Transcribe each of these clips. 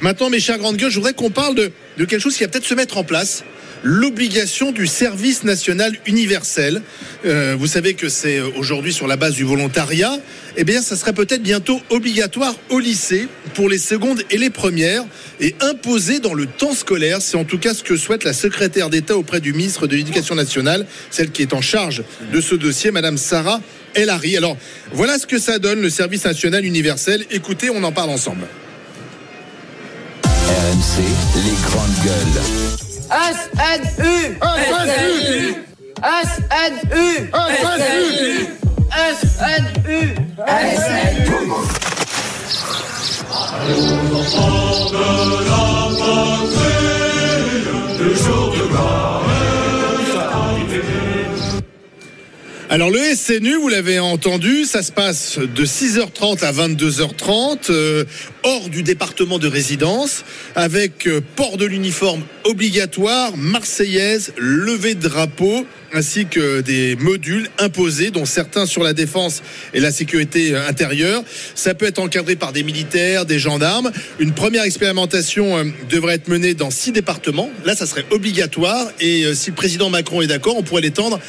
Maintenant, mes chers grandes gueules, je voudrais qu'on parle de, quelque chose qui va peut-être se mettre en place l'obligation du service national universel. Euh, vous savez que c'est aujourd'hui sur la base du volontariat. Eh bien, ça serait peut-être bientôt obligatoire au lycée pour les secondes et les premières et imposé dans le temps scolaire. C'est en tout cas ce que souhaite la secrétaire d'État auprès du ministre de l'Éducation nationale, celle qui est en charge de ce dossier, Madame Sarah El Hari. Alors, voilà ce que ça donne le service national universel. Écoutez, on en parle ensemble. RMC, les grandes gueules. S-N-U S-N-U S-N-U S-N-U S-N-U S-N-U Alors le SNU, vous l'avez entendu, ça se passe de 6h30 à 22h30 euh, hors du département de résidence avec euh, port de l'uniforme obligatoire, marseillaise, levée de drapeau ainsi que des modules imposés dont certains sur la défense et la sécurité euh, intérieure. Ça peut être encadré par des militaires, des gendarmes. Une première expérimentation euh, devrait être menée dans six départements. Là, ça serait obligatoire et si le président Macron est d'accord, on pourrait l'étendre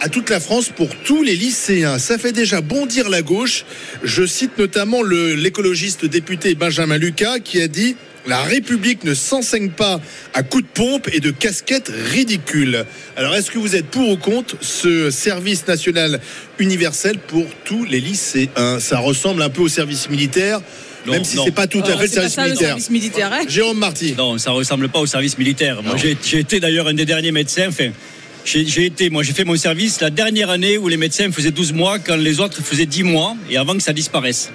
à toute la France pour tous les lycéens. Ça fait déjà bondir la gauche. Je cite notamment le- l'écologiste député Benjamin Lucas qui a dit la République ne s'enseigne pas à coups de pompe et de casquettes ridicules. Alors, est-ce que vous êtes pour ou contre ce service national universel pour tous les lycéens? Ça ressemble un peu au service militaire, Non, même si c'est pas tout à fait le service ça le militaire. service militaire. hein? Jérôme Marty. Non, ça ressemble pas au service militaire. Moi, j'ai j'ai été d'ailleurs un des derniers médecins. Enfin, j'ai été, moi, j'ai fait mon service la dernière année où les médecins faisaient 12 mois, quand les autres faisaient 10 mois, et avant que ça disparaisse.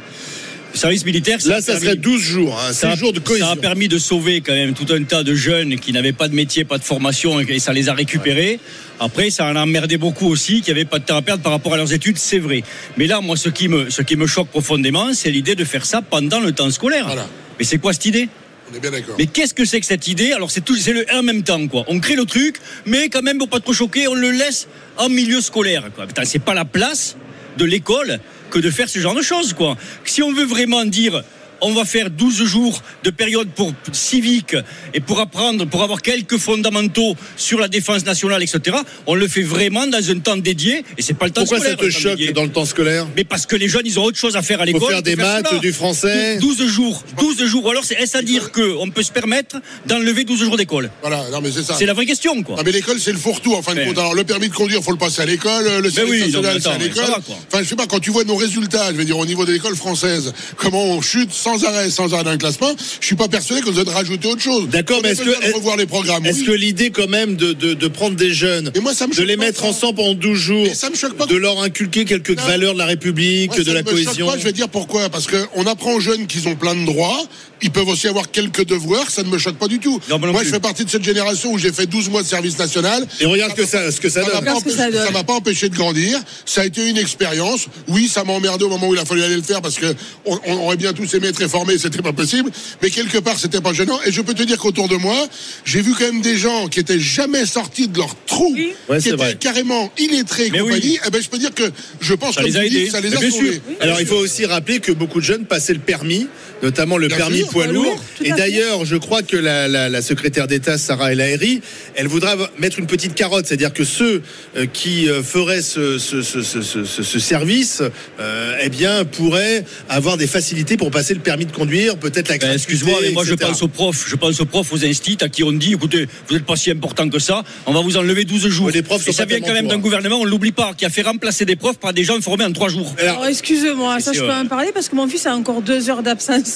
Le service militaire, Là, a ça permis- serait 12 jours, hein, ça 6 a- jours de cohésion. Ça a permis de sauver quand même tout un tas de jeunes qui n'avaient pas de métier, pas de formation et ça les a récupérés. Après, ça en a emmerdé beaucoup aussi, qui n'avaient pas de temps à perdre par rapport à leurs études, c'est vrai. Mais là, moi, ce qui me, ce qui me choque profondément, c'est l'idée de faire ça pendant le temps scolaire. Voilà. Mais c'est quoi cette idée? On est bien d'accord. mais qu'est-ce que c'est que cette idée? Alors c'est tout, c'est le en même temps quoi. On crée le truc, mais quand même pour pas trop choquer, on le laisse en milieu scolaire quoi. Putain, c'est pas la place de l'école que de faire ce genre de choses quoi. Si on veut vraiment dire on va faire 12 jours de période pour civique et pour apprendre, pour avoir quelques fondamentaux sur la défense nationale, etc. On le fait vraiment dans un temps dédié et c'est pas le temps Pourquoi ça scolaire. te le temps choque dédié. dans le temps scolaire Mais parce que les jeunes, ils ont autre chose à faire à l'école. Faut faire des maths, cela. du français. 12 jours. 12 jours. Ou alors, est-ce à dire qu'on peut se permettre d'enlever 12 jours d'école? Voilà, non mais c'est ça. C'est la vraie question, quoi. Mais l'école c'est le fourre-tout en fin de compte. Alors le permis de conduire faut le passer à l'école, le service oui, national c'est à l'école. ça. Enfin je sais pas quand tu vois nos résultats, je veux dire au niveau de l'école française, comment on chute sans arrêt, sans arrêt dans le classement, je suis pas persuadé qu'on doit rajouter autre chose. D'accord, On mais est-ce que- de revoir les programmes Est-ce oui. que l'idée quand même de, de, de prendre des jeunes, Et moi, ça me de les mettre ça. ensemble pendant 12 jours, ça me choque pas. de leur inculquer quelques Non. valeurs de la République, Moi, de ça la me cohésion pas, je vais dire pourquoi. Parce qu'on apprend aux jeunes qu'ils ont plein de droits. Ils peuvent aussi avoir quelques devoirs. Ça ne me choque pas du tout. Non, moi non moi, plus. je fais partie de cette génération où j'ai fait 12 mois de service national. Et regarde ce que ça, ce que ça ce que ça donne. ça m'a pas empêché de grandir. Ça a été une expérience. Oui, ça m'a emmerdé au moment où il a fallu aller le faire parce que on, on aurait bien tous aimé être réformés, c'était pas possible. Mais quelque part, c'était pas gênant. Et je peux te dire qu'autour de moi, j'ai vu quand même des gens qui étaient jamais sortis de leur trou, Oui. Ouais, qui c'est étaient vrai. carrément illettrés et Mais compagnie. oui. Eh ben, je peux dire que je pense Ça comme les a ça les a bien sauvés. Alors il faut aussi rappeler que beaucoup de jeunes passaient le permis, notamment le Bien permis sûr. poids Poids lourd. Et d'ailleurs, je crois que la, la- la secrétaire d'État Sarah El Haïry, elle voudra mettre une petite carotte, c'est-à-dire que ceux euh, qui euh, feraient ce, ce- ce- ce- ce- ce- ce service, euh, eh bien, pourraient avoir des facilités pour passer le permis de conduire, peut-être la Ben, Excuse-moi, mais moi je pense aux profs, je pense aux profs, aux instits à qui on dit, écoutez, vous n'êtes pas si important que ça, on va vous enlever 12 jours. Les profs Et ça vient quand même d'un hein. gouvernement, on l'oublie pas, qui a fait remplacer des profs par des gens formés en 3 jours. Alors, Alors, excusez-moi, ça je peux en parler parce que mon fils a encore deux heures d'absence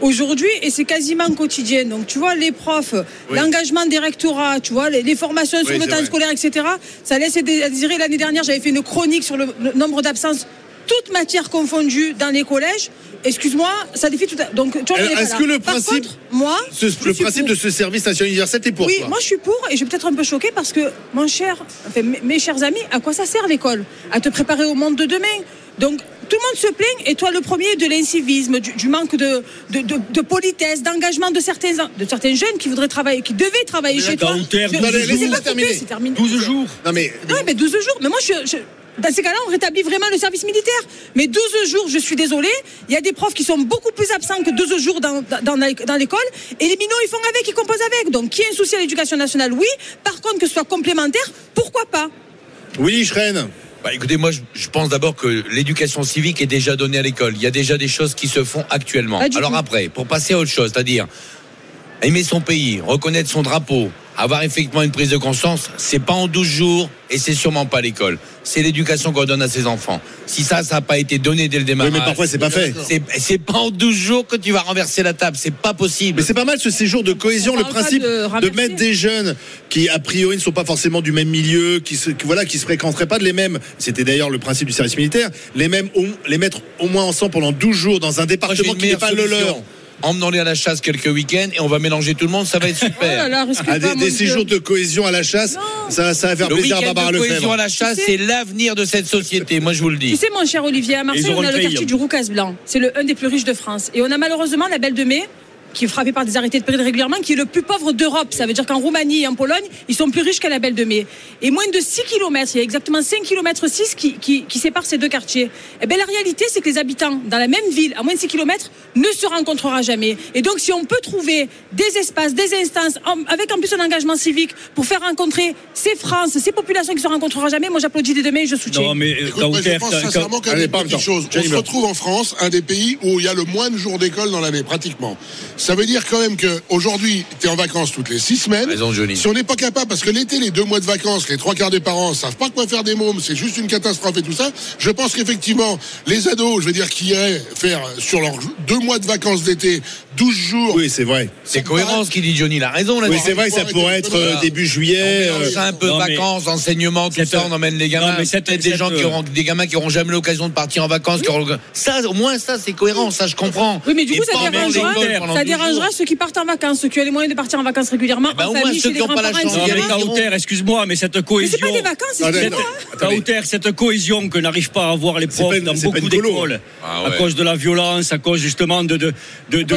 aujourd'hui et c'est quasiment quotidien. Donc tu vois, les profs, Oui. l'engagement des rectorats, tu vois, les, les formations sur Oui, le temps vrai. scolaire, etc. Ça laisse à désirer. L'année dernière, j'avais fait une chronique sur le, le nombre d'absences, toutes matières confondues dans les collèges. Excuse-moi, ça défie tout. À... Donc est pas est-ce que le principe- contre, moi, ce- le principe pour. de ce service national universel, t'es pour Oui, toi? moi je suis pour et je suis peut-être un peu choquée parce que, mon cher, enfin, mes, mes chers amis, à quoi ça sert l'école? À te préparer au monde de demain. Donc tout le monde se plaint et toi le premier de l'incivisme, du, du manque de, de, de- de politesse, d'engagement de certains, de certains jeunes qui voudraient travailler, qui devaient travailler Mais chez toi. Hauteur, Je- 12 je- je sais jours. pas terminer. terminé. 12 jours. Non mais Ouais, mais 12 jours. Mais moi je, je- dans ces cas-là, on rétablit vraiment le service militaire. Mais 12 jours, je suis désolée, il y a des profs qui sont beaucoup plus absents que 12 jours dans, dans, l'école. Et les minots, ils font avec, ils composent avec. Donc, qui a un souci à l'éducation nationale? Oui. Par contre, que ce soit complémentaire, pourquoi pas? Willy Schren. Bah, écoutez, moi, je, je pense d'abord que l'éducation civique est déjà donnée à l'école. Il y a déjà des choses qui se font actuellement. Du Alors tout. après, pour passer à autre chose, c'est-à-dire aimer son pays, reconnaître son drapeau, avoir effectivement une prise de conscience, c'est pas en 12 jours et c'est sûrement pas l'école. C'est l'éducation qu'on donne à ses enfants. Si ça, ça n'a pas été donné dès le Oui, démarrage. mais parfois c'est pas fait. c'est, c'est pas en 12 jours que tu vas renverser la table. C'est pas possible. Mais c'est pas mal ce séjour de cohésion, On le principe de mettre des jeunes qui a priori ne sont pas forcément du même milieu, qui se, qui, voilà, qui se fréquenteraient pas de les mêmes. C'était d'ailleurs le principe du service militaire. Les mêmes, les mettre au moins ensemble pendant 12 jours dans un département qui n'est pas le leur. Emmenons-les à la chasse quelques week-ends et on va mélanger tout le monde. Ça va être Oh super. là là, risque Ah, des, des séjours de cohésion à la chasse, ça, ça va faire Le plaisir à Barbara de cohésion Lefebvre. à la chasse, Tu sais- c'est l'avenir de cette société. Moi, je vous le Tu dis. sais, mon cher Olivier, à Marseille, on a le quartier hein. du Roucas Blanc. C'est le un des plus riches de France. Et on a malheureusement la Belle de Mai, qui est frappée par des arrêtés de péril régulièrement, qui est le plus pauvre d'Europe. Ça veut dire qu'en Roumanie et en Pologne, ils sont plus riches qu'à la Belle de Mai. Et moins de 6 km, il y a exactement 5 km 6 qui, qui, qui séparent ces deux quartiers. Et bien, la réalité, c'est que les habitants dans la même ville, à moins de 6 km, ne se rencontrera jamais. Et donc, si on peut trouver des espaces, des instances, avec en plus un engagement civique pour faire rencontrer ces France, ces populations qui se rencontrera jamais, moi j'applaudis de demain et je soutiens. Non, mais Écoute, moi, je pense sincèrement qu'il y a des petites choses. On se retrouve en France, un des pays où il y a le moins de jours d'école dans l'année, pratiquement. Ça veut dire quand même qu'aujourd'hui, tu es en vacances toutes les six semaines. Raison, Johnny. Si on n'est pas capable, parce que l'été, les deux mois de vacances, les trois quarts des parents savent pas quoi faire des mômes, c'est juste une catastrophe et tout ça. Je pense qu'effectivement, les ados, je veux dire, qui iraient faire sur leurs deux mois de vacances d'été, 12 jours. Oui, c'est vrai. C'est cohérent ce qu'il dit Johnny. Il a raison là. Oui, c'est vrai que ça pourrait être euh, début juillet. On euh, un peu non, mais- vacances, enseignement, tout ça, on emmène les gamins. Non, mais Peut-être des gens qui auront, des gamins qui auront jamais l'occasion de partir en vacances. qui auront- Ça, au moins, ça, c'est cohérent, ça, je comprends. Oui, mais du coup, ça pendant ça 12 dérangera jours. ceux qui partent en vacances, ceux qui ont les moyens de partir en vacances régulièrement, bah, en au moins famille, ceux chez qui les ont pas la chance Non, mais Kauter, excuse-moi, mais cette Mais cohésion. c'est pas des vacances, c'est. Kauter, cette cohésion que n'arrivent pas à avoir les C'est profs dans beaucoup d'écoles, Ah à ouais. cause de la violence, à cause justement de, de, de, de, de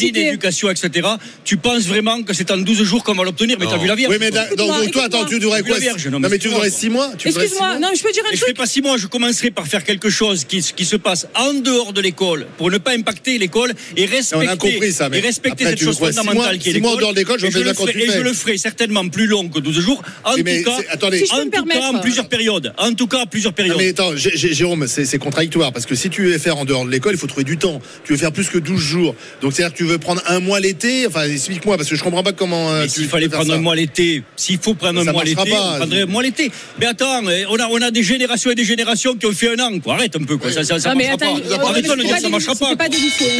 l'inéducation, etc. Tu penses vraiment que c'est en 12 jours qu'on va l'obtenir? Mais t'as vu la Vierge Oui, mais donc, toi, attends, tu voudrais quoi? Non, mais mais tu c'est voudrais bon. 6 mois? Excuse-moi, non, je peux dire un Et je fais truc pas six mois, je commencerai par faire quelque chose qui, qui se passe en dehors de l'école pour ne pas impacter l'école et respecter, On a compris ça, mais et respecter après, cette chose fondamentale qui est l'école. dehors de l'école, je Et sais le ferai- Et je le ferai certainement plus long que 12 jours. En Oui, mais tout cas, attendez. Si je en tout cas, en plusieurs périodes. En tout cas, plusieurs Non, périodes. mais attends, Jé- Jé- Jérôme, c'est contradictoire parce que si tu veux faire en dehors de l'école, il faut trouver du temps. Tu veux faire plus que 12 jours. Donc c'est-à-dire que tu veux prendre un mois l'été. Enfin, explique-moi parce que je comprends pas comment. euh, s'il fallait prendre ça. un mois l'été, s'il faut prendre un mois marchera l'été, pas. on prendrait un mois l'été. Mais attends, eh, on a, on a des générations et des générations qui ont fait un an. Quoi. Arrête un peu, quoi. Ça, ça, ça Non, mais marchera attends, pas. euh, Arrête-toi de dire ça marchera pas.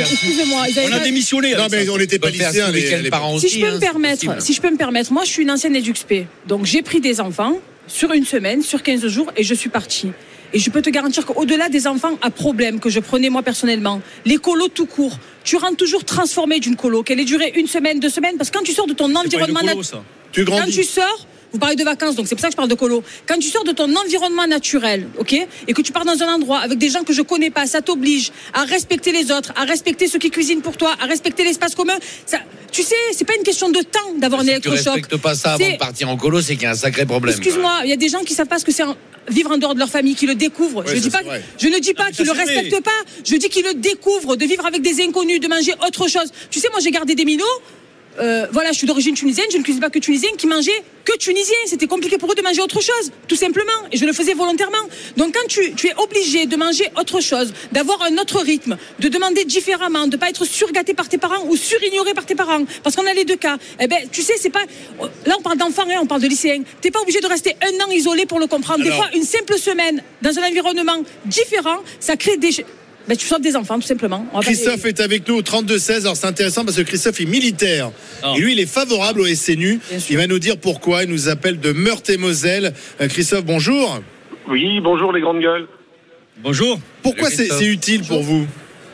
Excusez-moi. On a démissionné. Non, mais on n'était pas lycéens. les- week-end les- par an Si aussi, je peux hein, me permettre, si je peux me permettre, moi je suis une ancienne EduxP. Donc j'ai pris des enfants sur une semaine, sur 15 jours et je suis partie. Et je peux te garantir qu'au-delà des enfants à problème que je prenais moi personnellement, les colos tout court, tu rentres toujours transformé d'une colo, qu'elle ait duré une semaine, deux semaines, parce que quand tu sors de ton C'est pas une environnement colo, nat- ça. Tu quand grandis. tu sors, vous parlez de vacances, donc c'est pour ça que je parle de colo. Quand tu sors de ton environnement naturel, ok, et que tu pars dans un endroit avec des gens que je connais pas, ça t'oblige à respecter les autres, à respecter ceux qui cuisinent pour toi, à respecter l'espace commun. Ça, tu sais, c'est pas une question de temps d'avoir un Si tu électrochoc. respectes pas ça avant de partir en colo, c'est qu'il y a un sacré problème. Excuse-moi, il y a des gens qui savent pas ce que c'est en- vivre en dehors de leur famille, qui le découvrent. Ouais, je, dis pas, je ne dis pas mais qu'ils le vrai. respectent pas, je dis qu'ils le découvrent, de vivre avec des inconnus, de manger autre chose. Tu sais, moi j'ai gardé des minots. Euh, voilà, je suis d'origine tunisienne, je ne cuisine pas que tunisien, qui mangeaient que tunisien. C'était compliqué pour eux de manger autre chose, tout simplement. Et je le faisais volontairement. Donc quand tu, tu es obligé de manger autre chose, d'avoir un autre rythme, de demander différemment, de pas être surgâté par tes parents ou surignoré par tes parents, parce qu'on a les deux cas. Eh ben, tu sais, c'est pas. Là, on parle d'enfants, hein, on parle de lycéens. T'es pas obligé de rester un an isolé pour le comprendre. Des fois, une simple semaine dans un environnement différent, ça crée des. Ben, tu sauves des enfants, tout simplement. On va pas Christophe est avec nous au 32-16. Alors c'est intéressant parce que Christophe est militaire. Ah. Et lui, il est favorable au SNU. Il va nous dire pourquoi. Il nous appelle de Meurthe-et-Moselle. Euh, Christophe, bonjour. Oui, bonjour les grandes gueules. Bonjour. Pourquoi c'est utile pour vous?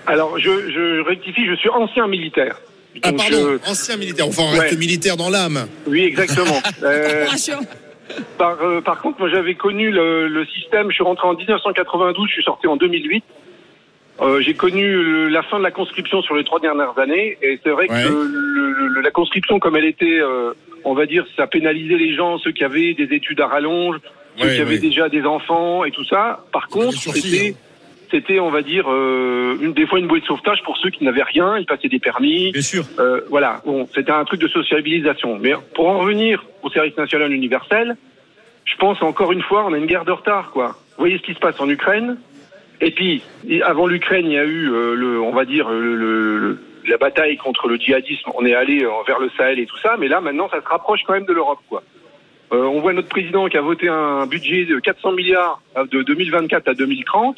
Alors, je, je rectifie, je suis ancien militaire. Ah pardon, je- ancien militaire. Enfin, on reste Ouais. militaire dans l'âme. oui, exactement. Euh, par, euh, par contre, moi, j'avais connu le, le système. Je suis rentré en 1992, je suis sorti en 2008. Euh, j'ai connu le- la fin de la conscription sur les trois dernières années, et c'est vrai Ouais. que le- le- la conscription, comme elle était, euh, on va dire, ça pénalisait les gens, ceux qui avaient des études à rallonge, ceux Ouais, qui avaient ouais. déjà des enfants et tout ça. Par contre, c'était, hein. c'était, on va dire, euh, une des fois une bouée de sauvetage pour ceux qui n'avaient rien. Ils passaient des permis. Bien sûr. Euh, voilà, bon, c'était un truc de sociabilisation. Mais pour en revenir au service national universel, je pense encore une fois, on a une guerre de retard, quoi. Vous voyez ce qui se passe en Ukraine? Et puis, avant l'Ukraine, il y a eu, euh, le, on va dire, le, le- la bataille contre le djihadisme. On est allé euh, vers le Sahel et tout ça, mais là, maintenant, ça se rapproche quand même de l'Europe, quoi. Euh, on voit notre président qui a voté un budget de 400 milliards euh, de 2024 à 2030.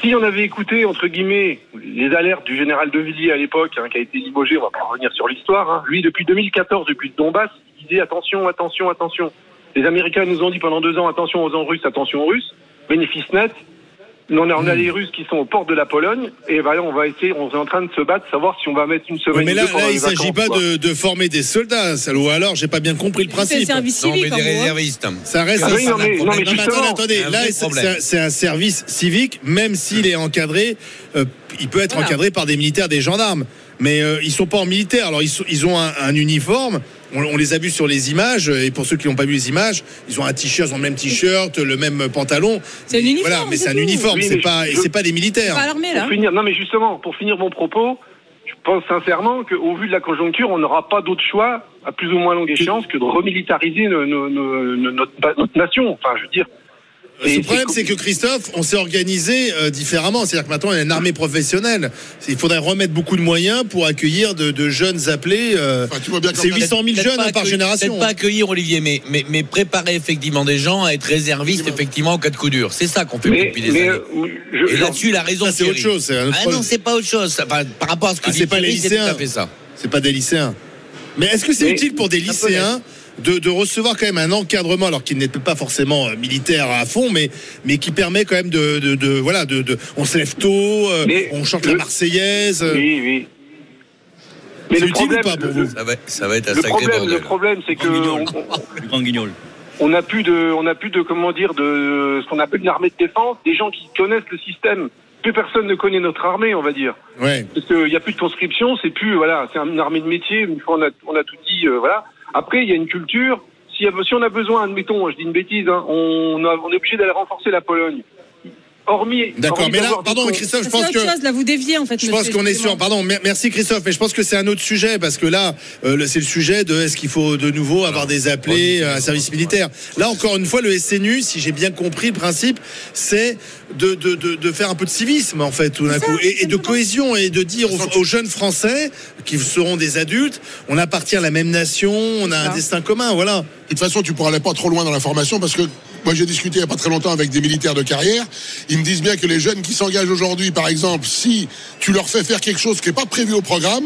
Si on avait écouté, entre guillemets, les alertes du général De Villiers à l'époque, hein, qui a été limogé, on va pas revenir sur l'histoire, hein, lui, depuis 2014, depuis Donbass, il disait attention, attention, attention. Les Américains nous ont dit pendant deux ans attention aux Russes, attention aux Russes. Bénéfice net. On a, on a les Russes qui sont aux portes de la Pologne et voilà, on va essayer, on est en train de se battre, savoir si on va mettre une semaine. Mais là, là il les s'agit pas de, de former des soldats, ça, ou alors j'ai pas bien compris le C'est un principe. service Non, mais civique, des hein. réservistes. Ça reste Ah un oui, non, mais- non, mais attendez, un là c'est- un service civique, même s'il est encadré, euh, il peut être Voilà. encadré par des militaires, des gendarmes. Mais euh, ils sont pas en militaire, alors ils, sont- ils ont un, un uniforme. On, on les a vus sur les images, et pour ceux qui n'ont pas vu les images, ils ont un t-shirt, ils ont le même t-shirt, le même pantalon. C'est un uniforme, Voilà, mais c'est un uniforme, Oui, c'est pas, je- c'est pas des militaires. Pas l'armée, là. Pour finir, non mais justement, pour finir mon propos, je pense sincèrement qu'au vu de la conjoncture, on n'aura pas d'autre choix, à plus ou moins longue échéance, que de remilitariser no- no- no- no- notre, notre nation. Enfin, je veux dire. Le Et problème, c'est que Christophe, on s'est organisé euh, différemment. C'est-à-dire que maintenant, il y a une armée professionnelle. Il faudrait remettre beaucoup de moyens pour accueillir de, de jeunes appelés. euh, Enfin, tu vois bien c'est qu'en- 800 000 Peut-être jeunes hein, par génération. Peut-être pas accueillir Olivier, mais, mais, mais préparer effectivement des gens à être réservistes effectivement en cas de coup dur. C'est ça qu'on fait Mais, depuis des mais, années. euh, je- Et là-dessus, il a raison. Ça, c'est autre chose, c'est un autre Ah problème. non, c'est pas autre chose. Enfin, par rapport à ce que Ah, dit c'est pas les Thierry, tout lycéens. à fait ça. C'est pas des lycéens. Mais est-ce que c'est utile pour des lycéens de, de recevoir quand même un encadrement, alors qu'il n'est pas forcément euh, militaire à fond, mais, mais qui permet quand même de, de, de- voilà, de, de- on se lève tôt, euh, Mais on chante le- la Marseillaise. euh, Oui, oui. Mais C'est le utile ou problème, pas pour vous? Ça va, ça va être un le sacré problème, bordel. le problème, c'est que Grand on, guignol. on- Le grand guignol. on n'a plus de, on n'a plus de, comment dire, de ce qu'on appelle une armée de défense, des gens qui connaissent le système. Plus personne ne connaît notre armée, on va dire. Ouais. Parce qu'il n'y a plus de conscription, c'est plus, voilà, c'est une armée de métier, une fois on a, on a tout dit, euh, voilà. Après, il y a une culture. Si, on a besoin, admettons, je dis une bêtise, hein, on est obligé d'aller renforcer la Pologne. Hormis. D'accord, mais là, pardon, mais Christophe, je pense autre que. chose, là, vous déviez, en fait. Je pense qu'on est sur. Pardon, mer- merci Christophe, mais je pense que c'est un autre sujet parce que là, euh, c'est le sujet de est-ce qu'il faut de nouveau avoir des appelés euh, à un service militaire. Là, encore une fois, le SNU, si j'ai bien compris le principe, c'est de, de, de, de faire un peu de civisme en fait tout d'un coup et, et de cohésion et de dire aux, aux jeunes Français qui seront des adultes, on appartient à la même nation, on a un destin commun, voilà. De toute façon, tu pourras aller pas trop loin dans la formation parce que moi j'ai discuté il y a pas très longtemps avec des militaires de carrière. Ils me disent bien que les jeunes qui s'engagent aujourd'hui, par exemple, si tu leur fais faire quelque chose qui n'est pas prévu au programme,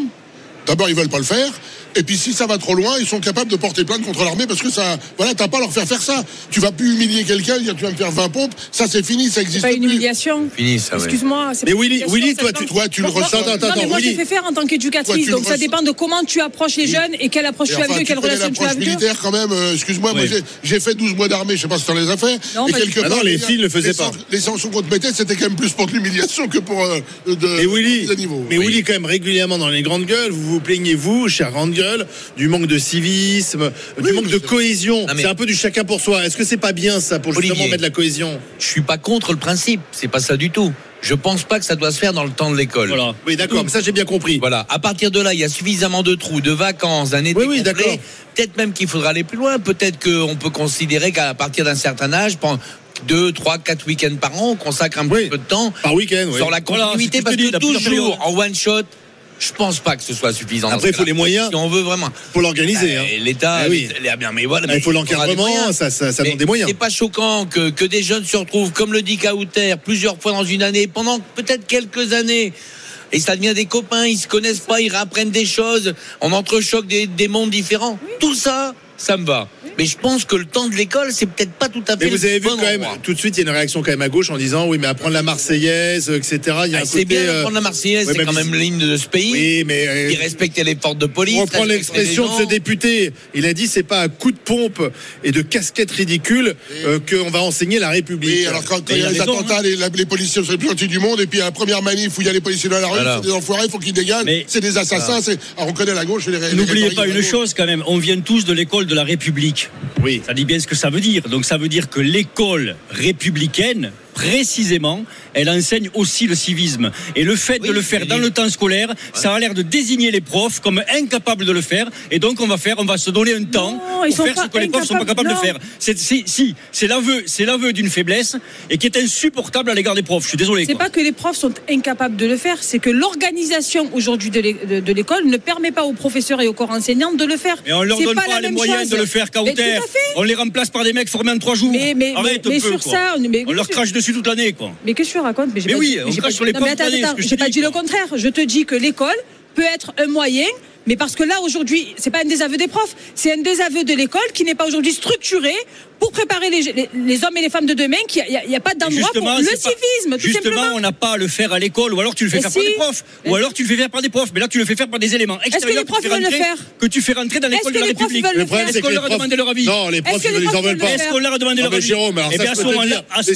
d'abord ils veulent pas le faire. Et puis si ça va trop loin, ils sont capables de porter plainte contre l'armée parce que ça, voilà, t'as pas à leur faire faire ça. Tu vas plus humilier quelqu'un, dire tu vas me faire 20 pompes, ça c'est fini, ça C'est existe pas une plus. humiliation. Fini ça, ouais. Excuse-moi. c'est Mais pas une Willy- Willy, toi, tu- toi, tu le ressens. Attends, Non, mais moi, Willy. je fais faire en tant qu'éducatrice. Donc, ça dépend de comment tu approches les jeunes et quelle approche Et tu as enfin, tu quelle relation tu as avec eux. militaire quand même, euh, excuse-moi, Oui. j'ai- j'ai fait 12 mois d'armée, je sais pas si tu les as fait. Non, et quelque tout. Ah non, les filles le faisaient pas. sanctions- Les sanctions qu'on te mettait, c'était quand même plus pour de l'humiliation que pour euh, de, Et Willy, mais Willy, quand même, régulièrement dans les grandes gueules, vous vous plaignez, vous, chère grande gueule, du manque de civisme, du manque de cohésion. C'est un peu du chacun pour soi. Est-ce que c'est pas bien, ça, pour justement Olivier. mettre la cohésion Je suis pas contre le principe. C'est pas ça du tout. Je pense pas que ça doit se faire dans le temps de l'école. Voilà. Oui, d'accord, ça, j'ai bien compris. Voilà. À partir de là, il y a suffisamment de trous, de vacances, d'un été Oui, oui, d'accord. Peut-être même qu'il faudra aller plus loin. Peut-être qu'on peut considérer qu'à partir d'un certain âge, pendant deux, trois, quatre week-ends par an, on consacre un Oui. petit peu de temps Par week-end, oui. sur la Voilà, continuité, que je parce que plusieurs toujours en one shot, je pense pas que ce soit suffisant. Après, il faut les moyens Si on veut vraiment. pour l'organiser. hein. Euh, L'État, Ah oui. mais voilà. Ah, mais il faut l'encadrement, moyens. ça, ça, ça Mais demande des moyens. C'est pas choquant que, que des jeunes se retrouvent, comme le dit Kauter, plusieurs fois dans une année, pendant peut-être quelques années. Et ça devient des copains, ils se connaissent pas, ils réapprennent des choses, on entrechoque des, des mondes différents. Tout ça, ça me va. Mais je pense que le temps de l'école, c'est peut-être pas tout à fait Mais vous avez vu bon quand même, tout de suite, il y a une réaction quand même à gauche en disant oui, mais apprendre la Marseillaise, euh, etc. Il y a Ah, un c'est côté. bien euh, d'apprendre la Marseillaise, ouais, c'est quand même l'hymne de ce pays. Oui, mais. euh, Qui respectait les forces de police. On reprend l'expression de ce député. Il a dit c'est pas à coup de pompe et de casquette ridicule euh, qu'on va enseigner la République. Oui, alors quand, il y a il les raison, attentats, les, la- les policiers sont les plus gentils du monde, et puis à la première manif où il y a les policiers dans la rue, Voilà. c'est des enfoirés, il faut qu'ils dégagent, c'est des assassins, c'est, alors on connaît la gauche et les N'oubliez pas une chose quand même, on vient tous de l'école de la République. Oui. Ça dit bien ce que ça veut dire. Donc ça veut dire que l'école républicaine, précisément, elle enseigne aussi le civisme. Et le fait Oui, de le faire dans le temps scolaire, ça a l'air de désigner les profs comme incapables de le faire. Et donc on va faire, on va se donner un temps pour faire ce que les profs sont pas capables de faire. C'est, si, si, c'est l'aveu, c'est l'aveu d'une faiblesse et qui est insupportable à l'égard des profs. Je suis désolé. C'est quoi. pas que les profs sont incapables de le faire, c'est que l'organisation aujourd'hui de l'é- de de l'école ne permet pas aux professeurs et aux corps enseignants de le faire. Mais on leur C'est donne pas, les moyens chose. de le faire fait. On les remplace par des mecs formés en trois jours. Mais, mais, Arrête mais, un mais peu, sur quoi. ça, on, mais, On leur crache dessus toute l'année, quoi. Mais qu'est-ce que tu racontes j'ai Mais pas oui, dit- on crache sur mais je j'ai pas dit le contraire. Je te dis que l'école peut être un moyen. Mais parce que là aujourd'hui, c'est pas un désaveu des profs, c'est un désaveu de l'école qui n'est pas aujourd'hui structuré pour préparer les, les- les hommes et les femmes de demain. qu'il n'y a, il y a pas d'endroit pour le c'est pas- civisme, tout Justement, simplement. on n'a pas à le faire à l'école, ou alors tu le fais faire si. par des profs, Mais ou alors tu le fais faire par des profs, mais là tu le fais faire par des éléments que extérieurs les profs tu fais veulent le faire que tu fais rentrer dans Est-ce l'école que de la les profs République. Le problème, c'est Est-ce qu'on que les leur a profs- demandé leur avis Non, les profs, Est-ce que ils les ils en profs veulent pas. Est-ce qu'on leur a demandé leur avis Jérôme, alors Eh à ce moment-là, à ce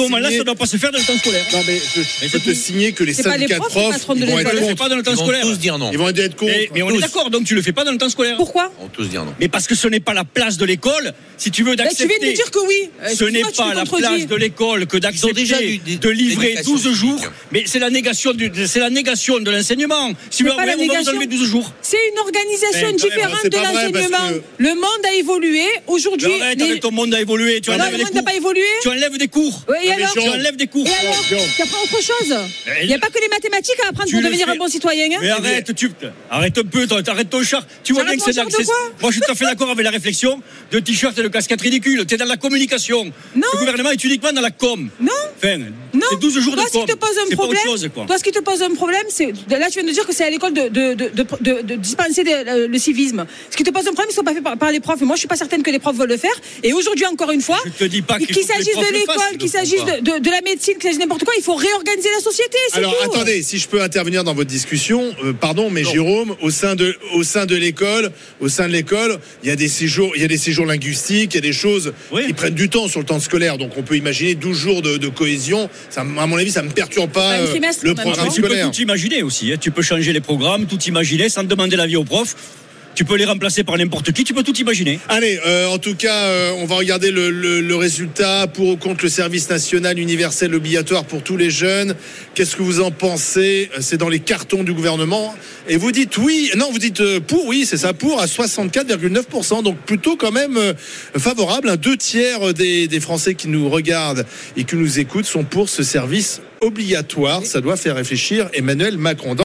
moment-là, ça ne doit pas se faire dans le temps scolaire. Non, mais je, peux te signer que les les syndicats de profs, les profs, ils vont être contre. pas dans le temps Ils vont scolaire. tous dire non. Ils vont contre. Mais, mais on est d'accord, donc tu le fais pas dans le temps scolaire. Pourquoi vont tous dire non. Mais parce que ce n'est pas la place de l'école, si tu veux Bah, Tu d'accepter. viens de dire que oui. Euh, Ce n'est pas la place de l'école que Ils ont déjà d'accepter de livrer d'éducation 12 jours, mais c'est la négation du, c'est la négation de l'enseignement. Si vous voulez, on va vous enlever 12 jours. C'est une organisation Mais différente de l'enseignement. que- Le monde a évolué. Aujourd'hui, les- avec ton monde a évolué. Tu non, enlèves le des monde n'a cours. pas évolué. Tu enlèves des cours. Et alors Tu enlèves des cours. Et alors. Tu apprends autre chose. Il n'y a pas que les mathématiques à apprendre Tu pour devenir un bon citoyen. hein. Mais arrête, tu arrête un peu, arrête ton char. Tu vois bien que c'est Moi, je suis tout à fait d'accord avec la réflexion de t-shirt et de casquette ridicule. Tu es dans la communication. Non. Le gouvernement est uniquement dans la com. Non. Enfin, Non. c'est 12 jours Toi, de ce qui te pose un problème, chose, quoi. toi, ce qui te pose un problème, c'est là, tu viens de dire que c'est à l'école de, de, de, de, de- de dispenser des- le, le civisme. Ce qui te pose un problème, ils sont pas faits par, par les profs. Et moi, je suis pas certaine que les profs veulent le faire. Et aujourd'hui, encore une fois, qu'il s'agisse de l'école, qu'il s'agisse de, de, de la médecine, qu'il s'agisse de n'importe quoi, il faut réorganiser la société. Alors tout. attendez, si je peux intervenir dans votre discussion, euh, pardon, mais Jérôme, au sein de au sein de l'école, au sein de l'école, il y a des séjours, il y a des séjours linguistiques, il y a des choses Oui. qui prennent du temps sur le temps scolaire. Donc on peut imaginer 12 jours de, de cohésion. Ça, à mon avis, ça me perturbe pas, euh, le programme non Tu peux tout imaginer aussi. hein. Tu peux changer les programmes, tout imaginer sans demander l'avis aux profs. Tu peux les remplacer par n'importe qui. Tu peux tout imaginer. Allez, euh, en tout cas, euh, on va regarder le, résultat pour ou contre le service national universel obligatoire pour tous les jeunes. Qu'est-ce que vous en pensez? C'est dans les cartons du gouvernement. Et vous dites oui, non, vous dites euh, pour, oui, c'est ça, pour à 64,9%. Donc plutôt quand même euh, favorable. Deux tiers des, des Français qui nous regardent et qui nous écoutent sont pour ce service obligatoire. Ça doit faire réfléchir Emmanuel Macron.